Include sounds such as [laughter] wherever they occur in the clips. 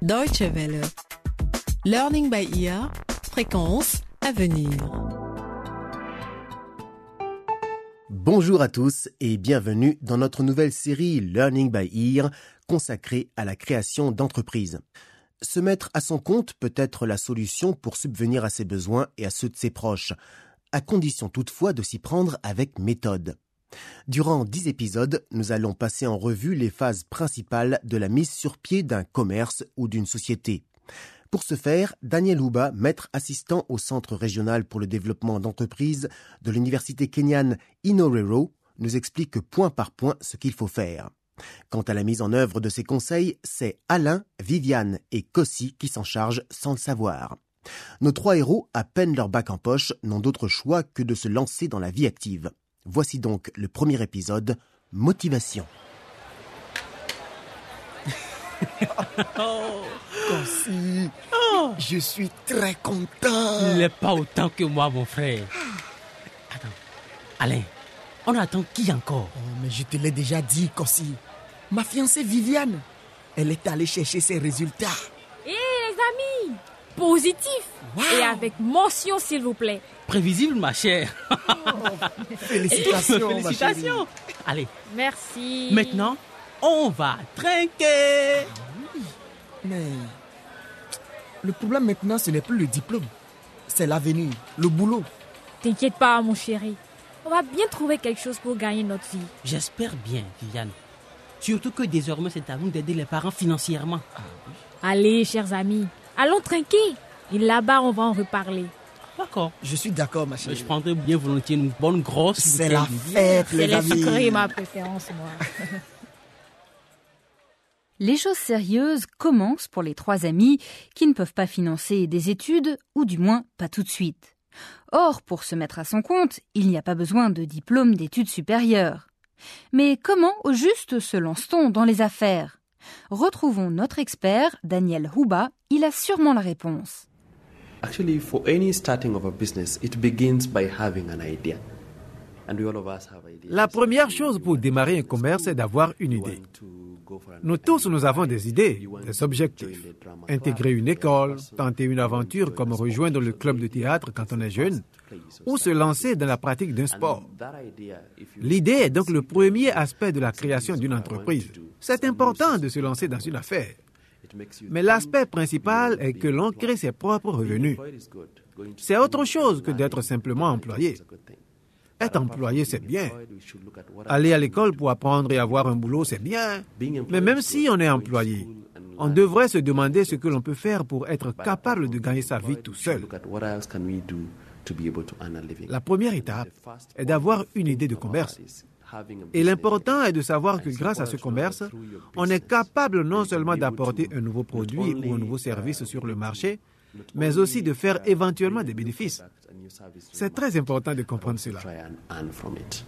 Deutsche Welle. Learning by ear. Fréquence à venir. Bonjour à tous et bienvenue dans notre nouvelle série Learning by Ear consacrée à la création d'entreprises. Se mettre à son compte peut être la solution pour subvenir à ses besoins et à ceux de ses proches, à condition toutefois de s'y prendre avec méthode. Durant dix épisodes, nous allons passer en revue les phases principales de la mise sur pied d'un commerce ou d'une société. Pour ce faire, Daniel Houba, maître assistant au Centre régional pour le développement d'entreprises de l'université kenyane Inorero, nous explique point par point ce qu'il faut faire. Quant à la mise en œuvre de ces conseils, c'est Alain, Viviane et Cossi qui s'en chargent sans le savoir. Nos trois héros, à peine leur bac en poche, n'ont d'autre choix que de se lancer dans la vie active. Voici donc le premier épisode, Motivation. [laughs] Consi, je suis très content. Il n'est pas autant que moi, mon frère. Attends, Alain, on attend qui encore? Oh, mais je te l'ai déjà dit, Consi. Ma fiancée Viviane, elle est allée chercher ses résultats. Et les amis, positif Wow. et avec mention s'il vous plaît. Prévisible, ma chère. Félicitations, ma Félicitations. Allez, Merci. maintenant, on va trinquer. Mais le problème maintenant, ce n'est plus le diplôme. C'est l'avenir, le boulot. T'inquiète pas, mon chéri. On va bien trouver quelque chose pour gagner notre vie. J'espère bien, Viviane. Surtout que désormais, c'est à nous d'aider les parents financièrement. Allez, chers amis, allons trinquer. Et là-bas, on va en reparler. D'accord. Je suis d'accord, ma Mais chérie. Je prendrai bien volontiers une bonne grosse C'est la fête, C'est les amis. sucreries, ma préférence, moi. [laughs] Les choses sérieuses commencent pour les trois amis qui ne peuvent pas financer des études, ou du moins pas tout de suite. Or, pour se mettre à son compte, il n'y a pas besoin de diplôme d'études supérieures. Mais comment au juste se lance-t-on dans les affaires? Retrouvons notre expert, Daniel Houba, il a sûrement la réponse. Actually, for any starting of a business, it begins by having an idea. And we all of us have ideas. La première chose pour démarrer un commerce, c'est d'avoir une idée. Nous tous, nous avons des idées, des objectifs. Intégrer une école, tenter une aventure comme rejoindre le club de théâtre quand on est jeune, ou se lancer dans la pratique d'un sport. L'idée est donc le premier aspect de la création d'une entreprise. C'est important de se lancer dans une affaire. Mais l'aspect principal est que l'on crée ses propres revenus. C'est autre chose que d'être simplement employé. Être employé, c'est bien. Aller à l'école pour apprendre et avoir un boulot, c'est bien. Mais même si on est employé, on devrait se demander ce que l'on peut faire pour être capable de gagner sa vie tout seul. La première étape est d'avoir une idée de commerce. Et l'important est de savoir que grâce à ce commerce, on est capable non seulement d'apporter un nouveau produit ou un nouveau service sur le marché, mais aussi de faire éventuellement des bénéfices. C'est très important de comprendre cela. Try and earn from it.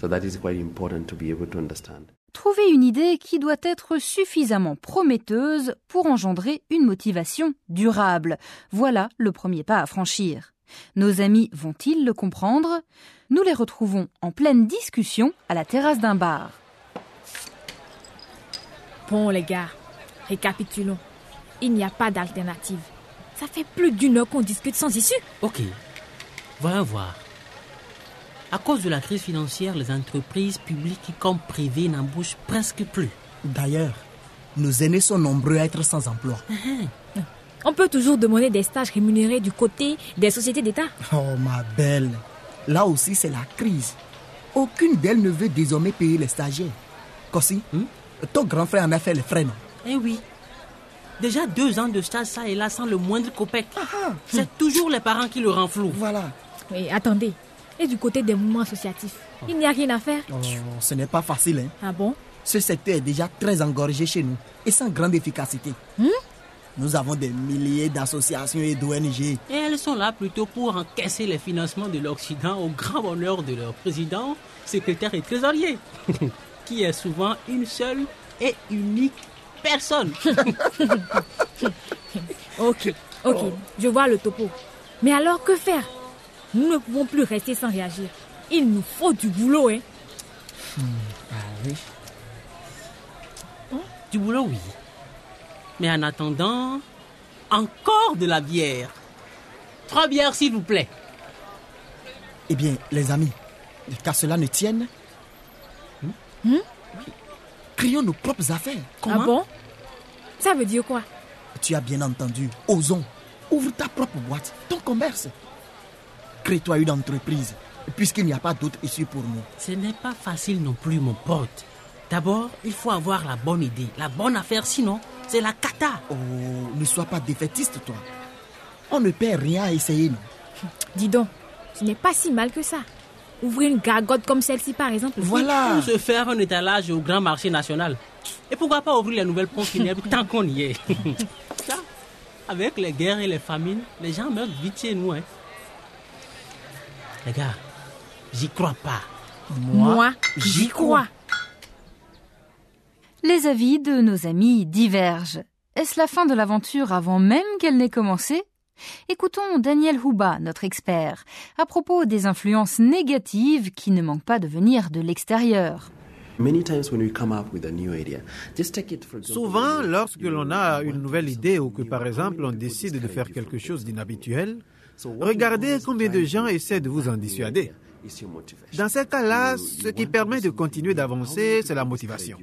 So that is quite important to be able to understand. Trouver une idée qui doit être suffisamment prometteuse pour engendrer une motivation durable. Voilà le premier pas à franchir. Nos amis vont-ils le comprendre? Nous les retrouvons en pleine discussion à la terrasse d'un bar. Bon, les gars, récapitulons. Il n'y a pas d'alternative. Ça fait plus d'une heure qu'on discute sans issue. Ok. Voyons voir. À cause de la crise financière, les entreprises publiques comme privées n'embauchent presque plus. D'ailleurs, nos aînés sont nombreux à être sans emploi. On peut toujours demander des stages rémunérés du côté des sociétés d'État. Oh, ma belle. Là aussi, c'est la crise. Aucune d'elles ne veut désormais payer les stagiaires. Kossi, ton grand frère en a fait les frais, non? Eh oui. Déjà deux ans de stage, ça et là, sans le moindre copec. C'est toujours les parents qui le renflouent. Voilà. Mais attendez, et du côté des mouvements associatifs, il n'y a rien à faire. Oh, ce n'est pas facile, hein. Ah bon? Ce secteur est déjà très engorgé chez nous et sans grande efficacité. Nous avons des milliers d'associations et d'ONG. Et elles sont là plutôt pour encaisser les financements de l'Occident au grand bonheur de leur président, secrétaire et trésorier, [laughs] qui est souvent une seule et unique personne. [laughs] Ok, ok, je vois le topo. Mais alors que faire? Nous ne pouvons plus rester sans réagir. Il nous faut du boulot, hein. Ah oui. Du boulot, oui. Mais en attendant, encore de la bière. Trois bières, s'il vous plaît. Eh bien, les amis, qu'à cela ne tienne, Hmm? créons nos propres affaires. Ah bon? Ça veut dire quoi? Tu as bien entendu. Osons. Ouvre ta propre boîte, ton commerce. Crée-toi une entreprise, puisqu'il n'y a pas d'autre issue pour nous. Ce n'est pas facile non plus, mon pote. D'abord, il faut avoir la bonne idée, la bonne affaire, sinon, c'est la cata. Oh, ne sois pas défaitiste, toi. On ne perd rien à essayer, non? Dis donc, ce n'est pas si mal que ça. Ouvrir une gargote comme celle-ci, par exemple. Voilà. Ou se faire un étalage au grand marché national. Et pourquoi pas ouvrir les nouvelles pompes funèbres tant qu'on y est? [laughs] Ça, Avec les guerres et les famines, les gens meurent vite chez nous. Hein. Les gars, j'y crois pas. Moi, j'y crois. Les avis de nos amis divergent. Est-ce la fin de l'aventure avant même qu'elle n'ait commencé? Écoutons Daniel Houba, notre expert, à propos des influences négatives qui ne manquent pas de venir de l'extérieur. Souvent, lorsque l'on a une nouvelle idée ou que par exemple on décide de faire quelque chose d'inhabituel, regardez combien de gens essaient de vous en dissuader. Dans ces cas-là, ce qui permet de continuer d'avancer, c'est la motivation.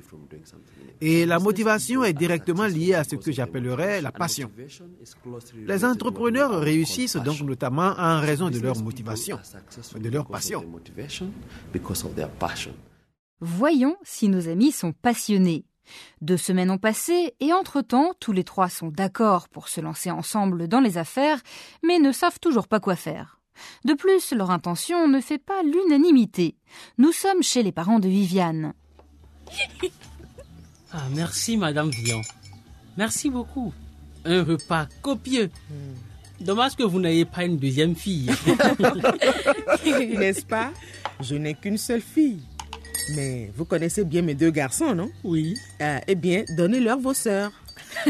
Et la motivation est directement liée à ce que j'appellerais la passion. Les entrepreneurs réussissent donc notamment en raison de leur motivation, de leur passion. Voyons si nos amis sont passionnés. Deux semaines ont passé et entre-temps, tous les trois sont d'accord pour se lancer ensemble dans les affaires, mais ne savent toujours pas quoi faire. De plus, leur intention ne fait pas l'unanimité. Nous sommes chez les parents de Viviane. [laughs] Ah, merci, Madame Vion. Merci beaucoup. Un repas copieux. Dommage que vous n'ayez pas une deuxième fille. [laughs] N'est-ce pas? Je n'ai qu'une seule fille. Mais vous connaissez bien mes deux garçons, non? Oui. Ah, Eh bien, donnez-leur vos sœurs. [laughs]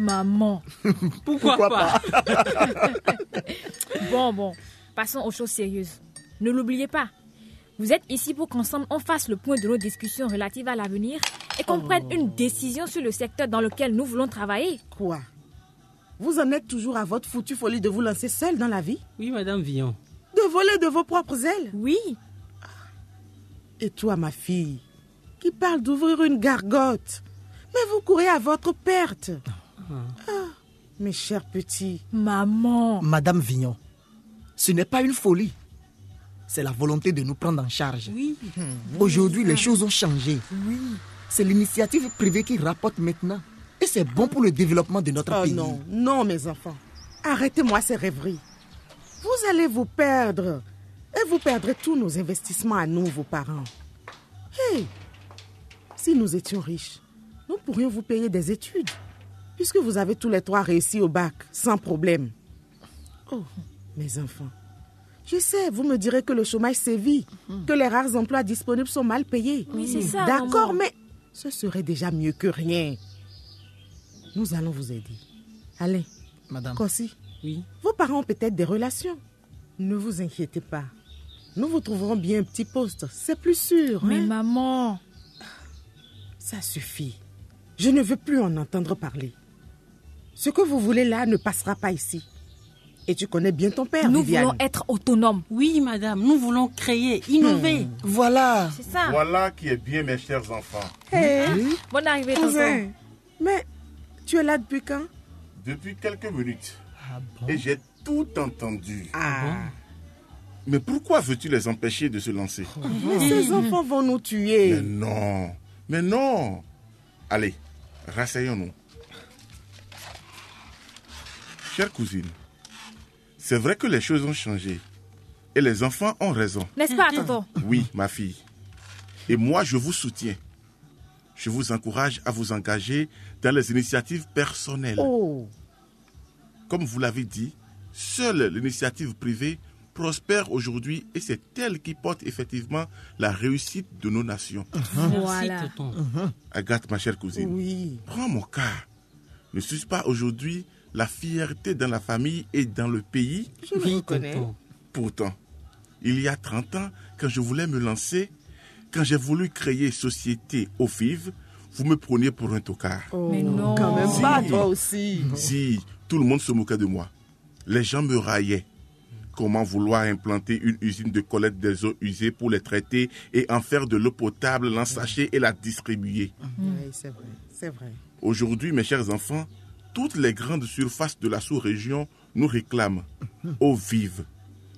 Maman. [laughs] Pourquoi, pas, [laughs] Bon, bon, passons aux choses sérieuses. Ne l'oubliez pas. Vous êtes ici pour qu'ensemble on fasse le point de nos discussions relatives à l'avenir et qu'on prenne une décision sur le secteur dans lequel nous voulons travailler. Quoi? Vous en êtes toujours à votre foutue folie de vous lancer seule dans la vie? Oui, Madame Villon. De voler de vos propres ailes? Oui, Et toi, ma fille, qui parle d'ouvrir une gargote Mais vous courez à votre perte. Ah, mes chers petits. maman. Madame Vignon, ce n'est pas une folie. C'est la volonté de nous prendre en charge. Oui. Aujourd'hui, les choses ont changé. C'est l'initiative privée qui rapporte maintenant. Et c'est bon pour le développement de notre Oh pays. non, non, mes enfants. Arrêtez-moi ces rêveries. Vous allez vous perdre. Et vous perdrez tous nos investissements à nous, vos parents. Hey, si nous étions riches, nous pourrions vous payer des études. Puisque vous avez tous les trois réussi au bac, sans problème. Oh, mes enfants. Je sais, vous me direz que le chômage sévit, que les rares emplois disponibles sont mal payés. Oui, c'est ça, D'accord, mais ce serait déjà mieux que rien. Nous allons vous aider. Allez, Madame. Kossi, Oui. vos parents ont peut-être des relations. Ne vous inquiétez pas. Nous vous trouverons bien un petit poste. C'est plus sûr. Mais hein? maman. Ça suffit. Je ne veux plus en entendre parler. Ce que vous voulez là ne passera pas ici. Et tu connais bien ton père, Nous Viviane. voulons être autonomes. Oui, madame, nous voulons créer, innover. Voilà. C'est ça. Voilà qui est bien, mes chers enfants. Hé, Bonne arrivée, cousin. Mais tu es là depuis quand? Depuis quelques minutes. Et j'ai tout entendu. Ah, Mais pourquoi veux-tu les empêcher de se lancer? Mais ces [laughs] enfants vont nous tuer. Mais non. Mais non. Allez, rasseyons-nous. Chère cousine, c'est vrai que les choses ont changé. Et les enfants ont raison. N'est-ce pas, tonton Oui, ma fille. Et moi, je vous soutiens. Je vous encourage à vous engager dans les initiatives personnelles. Oh, Comme vous l'avez dit, seule l'initiative privée prospère aujourd'hui et c'est elle qui porte effectivement la réussite de nos nations. Voilà. Merci, tonton. Agathe, ma chère cousine, oui. prends mon cas. Ne suis-je pas aujourd'hui la fierté dans la famille et dans le pays Je le reconnais. Pourtant, il y a 30 ans, quand je voulais me lancer, quand j'ai voulu créer Société au FIV vous me preniez pour un tocard. Mais non. Quand même Si. pas, toi aussi. Si, tout le monde se moquait de moi. Les gens me raillaient. Comment vouloir implanter une usine de collecte des eaux usées pour les traiter et en faire de l'eau potable, l'ensacher et la distribuer? Oui, c'est vrai, c'est vrai. Aujourd'hui, mes chers enfants, toutes les grandes surfaces de la sous-région nous réclament eau vive.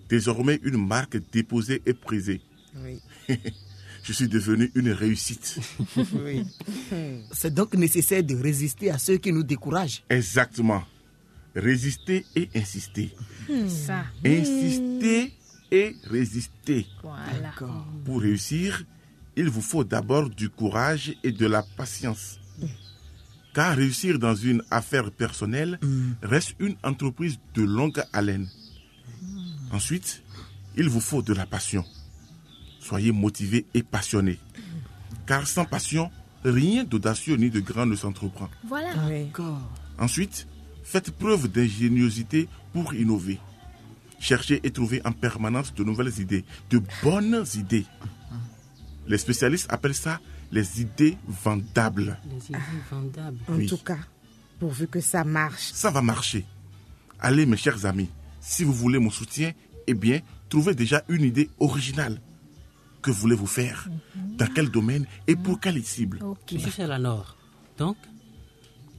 Désormais une marque déposée et prisée. Oui, [laughs] Je suis devenu une réussite. [laughs] oui. [laughs] C'est donc nécessaire de résister à ceux qui nous découragent. Exactement. Résister et insister. Ça. Insister et résister. Voilà. Pour réussir, il vous faut d'abord du courage et de la patience. Car réussir dans une affaire personnelle reste une entreprise de longue haleine. Ensuite, il vous faut de la passion. Soyez motivé et passionné. Car sans passion, rien d'audacieux ni de grand ne s'entreprend. Voilà. Oui. Ensuite, faites preuve d'ingéniosité pour innover. Cherchez et trouvez en permanence de nouvelles idées, de bonnes idées. Les spécialistes appellent ça les idées vendables. Les idées vendables. En Oui. tout cas, pourvu que ça marche. Ça va marcher. Allez, mes chers amis, si vous voulez mon soutien, eh bien, trouvez déjà une idée originale. Que voulez-vous faire Dans quel domaine et pour quelle cible Ok. Monsieur Chalanor, donc,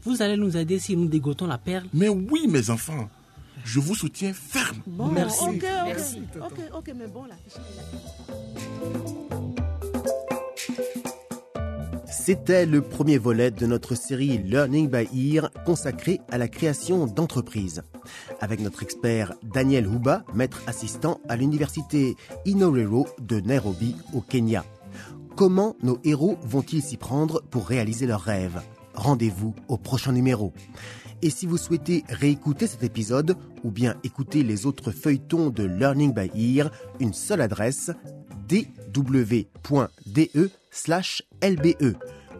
vous allez nous aider si nous dégotons la perle Mais oui, mes enfants, je vous soutiens ferme. Bon, Merci. ok, ok. Merci. Ok, ok, mais bon, là. C'était le premier volet de notre série Learning by Ear consacrée à la création d'entreprises. Avec notre expert Daniel Huba, maître assistant à l'université Inorero de Nairobi au Kenya. Comment nos héros vont-ils s'y prendre pour réaliser leurs rêves? Rendez-vous au prochain numéro. Et si vous souhaitez réécouter cet épisode ou bien écouter les autres feuilletons de Learning by Ear, une seule adresse slash lbe.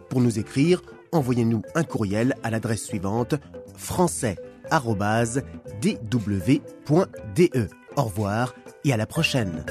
Pour nous écrire, envoyez-nous un courriel à l'adresse suivante français@dw.de. Au revoir et à la prochaine.